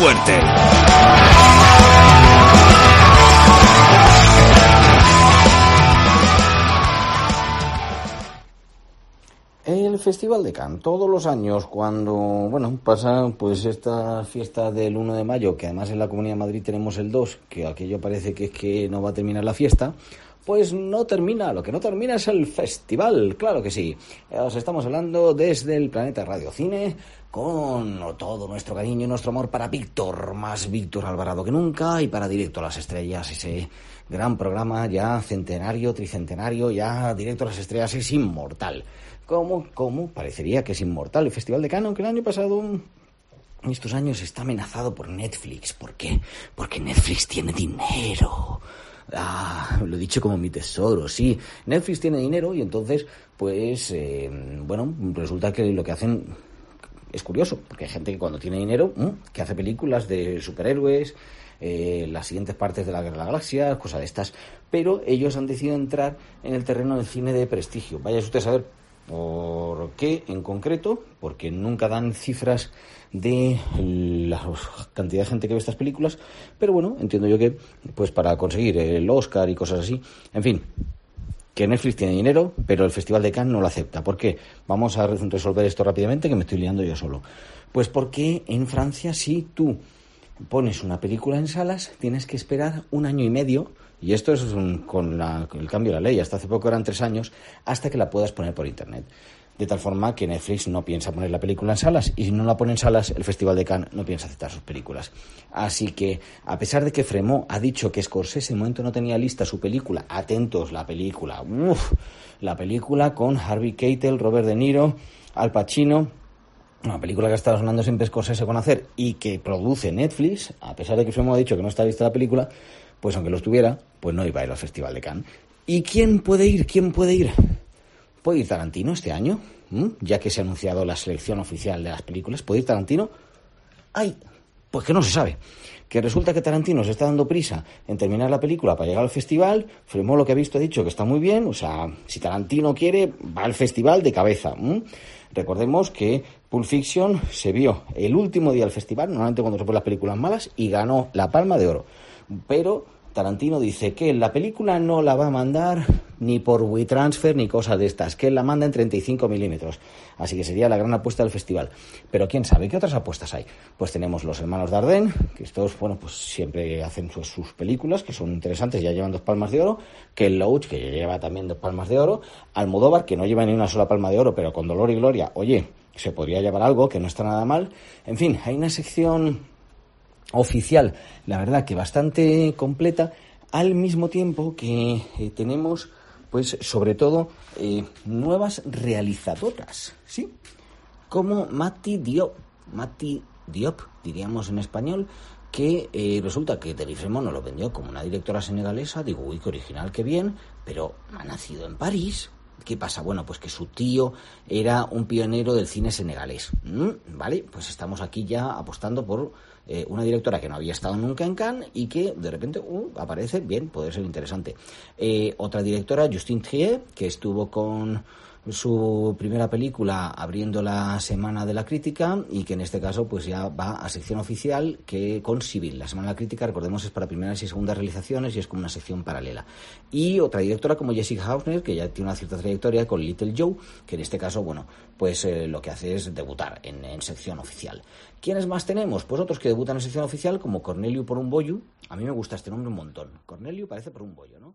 Fuerte! El Festival de Cannes, todos los años cuando, bueno, pasa pues esta fiesta del 1 de mayo, que además en la Comunidad de Madrid tenemos el 2, que aquello parece que es que no va a terminar la fiesta, pues no termina, lo que no termina es el festival, claro que sí. Os estamos hablando desde el planeta Radio Cine con todo nuestro cariño y nuestro amor para Víctor, más Víctor Alvarado que nunca, y para Directo a las Estrellas, ese gran programa ya centenario, tricentenario, ya Directo a las Estrellas es inmortal. ¿Cómo, cómo? Parecería que es inmortal el Festival de Cannes, aunque el año pasado en estos años está amenazado por Netflix. ¿Por qué? Porque Netflix tiene dinero. Ah, lo he dicho como mi tesoro, sí. Netflix tiene dinero y entonces, pues, eh, bueno, resulta que lo que hacen es curioso, porque hay gente que cuando tiene dinero, que hace películas de superhéroes, eh, las siguientes partes de la Guerra de la Galaxia, cosas de estas, pero ellos han decidido entrar en el terreno del cine de prestigio. Vaya usted a saber por qué en concreto, porque nunca dan cifras de la cantidad de gente que ve estas películas, pero bueno, entiendo yo que pues para conseguir el Oscar y cosas así, en fin, que Netflix tiene dinero, pero el Festival de Cannes no lo acepta. ¿Por qué? Vamos a resolver esto rápidamente, que me estoy liando yo solo. Pues porque en Francia, si tú pones una película en salas, tienes que esperar un año y medio, y esto es con, la, el cambio de la ley, hasta hace poco eran tres años, hasta que la puedas poner por Internet de tal forma que Netflix no piensa poner la película en salas y si no la pone en salas el Festival de Cannes no piensa aceptar sus películas. Así que a pesar de que Fremont ha dicho que Scorsese en momento no tenía lista su película, atentos la película, uff, la película con Harvey Keitel, Robert De Niro, Al Pacino, una película que ha estado sonando siempre Scorsese con hacer y que produce Netflix, a pesar de que Fremont ha dicho que no está lista la película, pues aunque lo estuviera, pues no iba a ir al Festival de Cannes. ¿Y quién puede ir? ¿Quién puede ir? ¿Puede ir Tarantino este año? ¿Mm? Ya que se ha anunciado la selección oficial de las películas. ¿Puede ir Tarantino? ¡Ay! Pues que no se sabe. Que resulta que Tarantino se está dando prisa en terminar la película para llegar al festival. Fremó lo que ha visto ha dicho que está muy bien. O sea, si Tarantino quiere, va al festival de cabeza. Recordemos que Pulp Fiction se vio el último día del festival, normalmente cuando se ponen las películas malas, y ganó la Palma de Oro. Pero Tarantino dice que la película no la va a mandar ni por WeTransfer ni cosas de estas, que la manda en 35 milímetros. Así que sería la gran apuesta del festival. Pero quién sabe, ¿qué otras apuestas hay? Pues tenemos los hermanos Dardenne, que estos, bueno, pues siempre hacen sus, películas, que son interesantes, ya llevan dos palmas de oro, que el Loach, que lleva también dos palmas de oro, Almodóvar, que no lleva ni una sola palma de oro, pero con dolor y gloria, oye, se podría llevar algo, que no está nada mal. En fin, hay una sección oficial, la verdad que bastante completa, al mismo tiempo que eh, tenemos, pues sobre todo, eh, nuevas realizadoras, ¿sí? Como Mati Diop, Mati Diop, diríamos en español, que eh, resulta que Terifremo no lo vendió como una directora senegalesa, digo, uy, qué original, qué bien, pero ha nacido en París, ¿Qué pasa? Bueno, pues que su tío era un pionero del cine senegalés. ¿Vale? Pues estamos aquí ya apostando por eh, una directora que no había estado nunca en Cannes y que de repente uh, aparece, bien, puede ser interesante. Eh, otra directora, Justine Trier, que estuvo con su primera película abriendo la semana de la crítica y que en este caso pues ya va a sección oficial que con Civil. La semana de la crítica, recordemos, es para primeras y segundas realizaciones y es como una sección paralela. Y otra directora como Jessica Hausner, que ya tiene una cierta trayectoria con Little Joe, que en este caso, bueno, pues eh, lo que hace es debutar en, en, sección oficial. ¿Quiénes más tenemos? Pues otros que debutan en sección oficial como Cornelio por un bollo. A mí me gusta este nombre un montón. Cornelio parece por un bollo, ¿no?